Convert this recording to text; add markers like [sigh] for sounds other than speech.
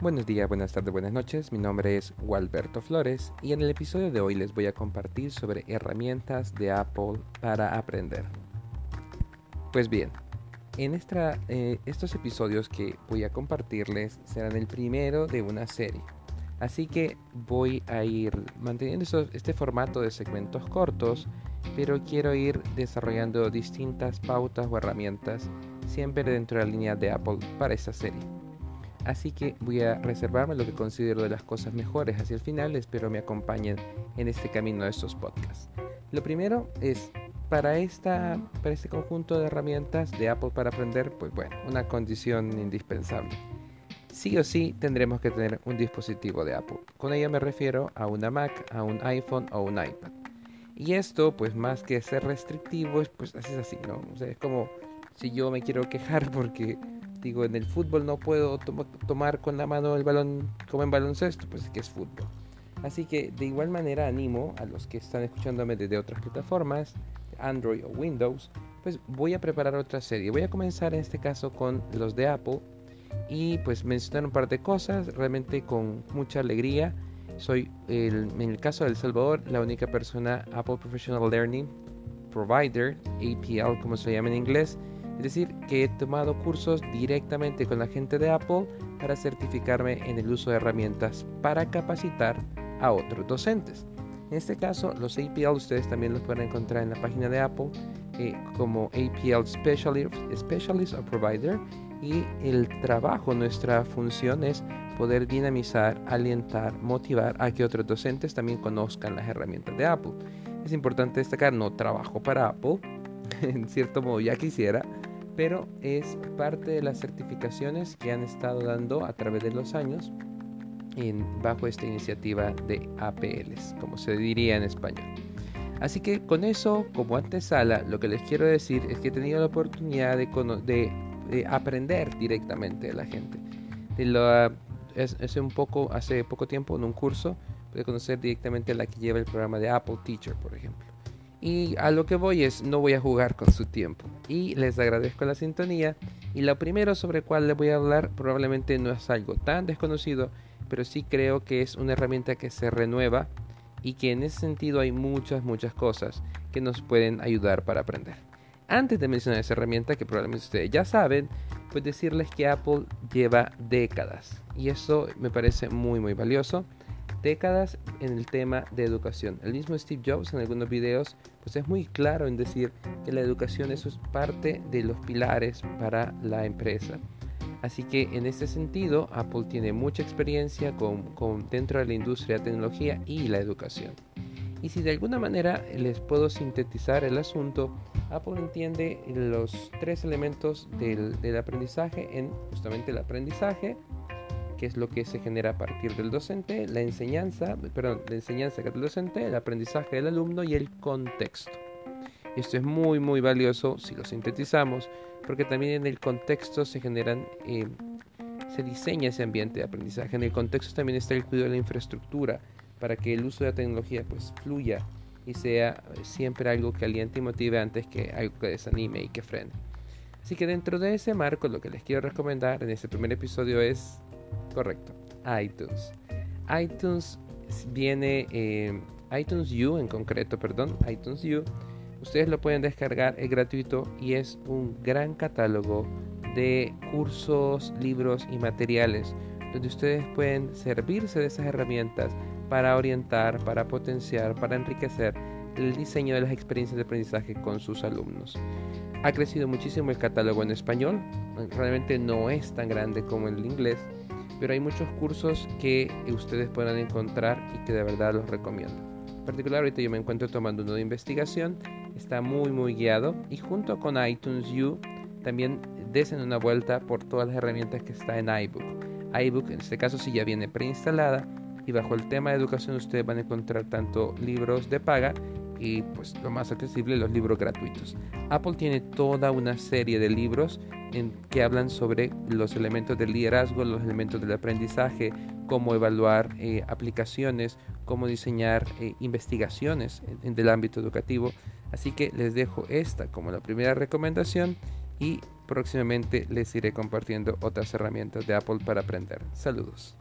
Buenos días, buenas tardes, buenas noches. Mi nombre es Gualberto Flores y en el episodio de hoy les voy a compartir sobre herramientas de Apple para aprender. Pues bien, en eh, estos episodios que voy a compartirles serán el primero de una serie. Así que voy a ir manteniendo este formato de segmentos cortos, pero quiero ir desarrollando distintas pautas o herramientas siempre dentro de la línea de Apple para esta serie. Así que voy a reservarme lo que considero de las cosas mejores hacia el final. Espero me acompañen en este camino de estos podcasts. Lo primero es, para, esta, para este conjunto de herramientas de Apple para aprender, pues bueno, una condición indispensable. Sí o sí tendremos que tener un dispositivo de Apple. Con ello me refiero a una Mac, a un iPhone o un iPad. Y esto, pues más que ser restrictivo, pues es así, ¿no? O sea, es como si yo me quiero quejar [laughs] porque digo, en el fútbol no puedo tomar con la mano el balón como en baloncesto, pues es que es fútbol. Así que de igual manera animo a los que están escuchándome desde otras plataformas, Android o Windows, pues voy a preparar otra serie. Voy a comenzar en este caso con los de Apple y pues mencionar un par de cosas realmente con mucha alegría. Soy en el caso de El Salvador la única persona Apple Professional Learning Provider, APL como se llama en inglés, es decir, que he tomado cursos directamente con la gente de Apple para certificarme en el uso de herramientas para capacitar a otros docentes. En este caso, los APL ustedes también los pueden encontrar en la página de Apple eh, como APL Specialist, Specialist o Provider y el trabajo, nuestra función es poder dinamizar, alientar, motivar a que otros docentes también conozcan las herramientas de Apple. Es importante destacar, no trabajo para Apple, [laughs] en cierto modo ya quisiera, pero es parte de las certificaciones que han estado dando a través de los años bajo esta iniciativa de APLs, como se diría en español. Así que con eso, como antesala, lo que les quiero decir es que he tenido la oportunidad de, aprender directamente de la gente. hace, un poco, hace poco tiempo en un curso, de conocer directamente a la que lleva el programa de Apple Teacher, por ejemplo. Y a lo que voy es, no voy a jugar con su tiempo. Y les agradezco la sintonía. Y lo primero sobre cual les voy a hablar probablemente no es algo tan desconocido, pero sí creo que es una herramienta que se renueva y que en ese sentido hay muchas, muchas cosas que nos pueden ayudar para aprender. Antes de mencionar esa herramienta que probablemente ustedes ya saben, pues decirles que Apple lleva décadas y eso me parece muy muy valioso décadas en el tema de educación. El mismo Steve Jobs en algunos videos pues es muy claro en decir que la educación eso es parte de los pilares para la empresa. Así que en ese sentido Apple tiene mucha experiencia con, con dentro de la industria de tecnología y la educación. Y si de alguna manera les puedo sintetizar el asunto, Apple entiende los tres elementos del aprendizaje en justamente el aprendizaje, que es lo que se genera a partir del docente, la enseñanza, perdón, la enseñanza del docente, el aprendizaje del alumno y el contexto. Esto es muy muy valioso si lo sintetizamos, porque también en el contexto se generan, eh, se diseña ese ambiente de aprendizaje. En el contexto también está el cuidado de la infraestructura para que el uso de la tecnología pues fluya y sea siempre algo que aliente y motive antes que algo que desanime y que frene. Así que dentro de ese marco lo que les quiero recomendar en este primer episodio es Correcto, iTunes. iTunes viene, eh, iTunes U en concreto, perdón, iTunes U. Ustedes lo pueden descargar, es gratuito y es un gran catálogo de cursos, libros y materiales donde ustedes pueden servirse de esas herramientas para orientar, para potenciar, para enriquecer el diseño de las experiencias de aprendizaje con sus alumnos. Ha crecido muchísimo el catálogo en español, realmente no es tan grande como el inglés, pero hay muchos cursos que ustedes puedan encontrar y que de verdad los recomiendo. En particular ahorita yo me encuentro tomando uno de investigación, está muy muy guiado y junto con iTunes U también desen una vuelta por todas las herramientas que está en iBook. iBook en este caso sí ya viene preinstalada y bajo el tema de educación ustedes van a encontrar tanto libros de paga y pues lo más accesible los libros gratuitos. Apple tiene toda una serie de libros en que hablan sobre los elementos del liderazgo, los elementos del aprendizaje, cómo evaluar eh, aplicaciones, cómo diseñar eh, investigaciones en, en, el ámbito educativo. Así que les dejo esta como la primera recomendación y próximamente les iré compartiendo otras herramientas de Apple para aprender. Saludos.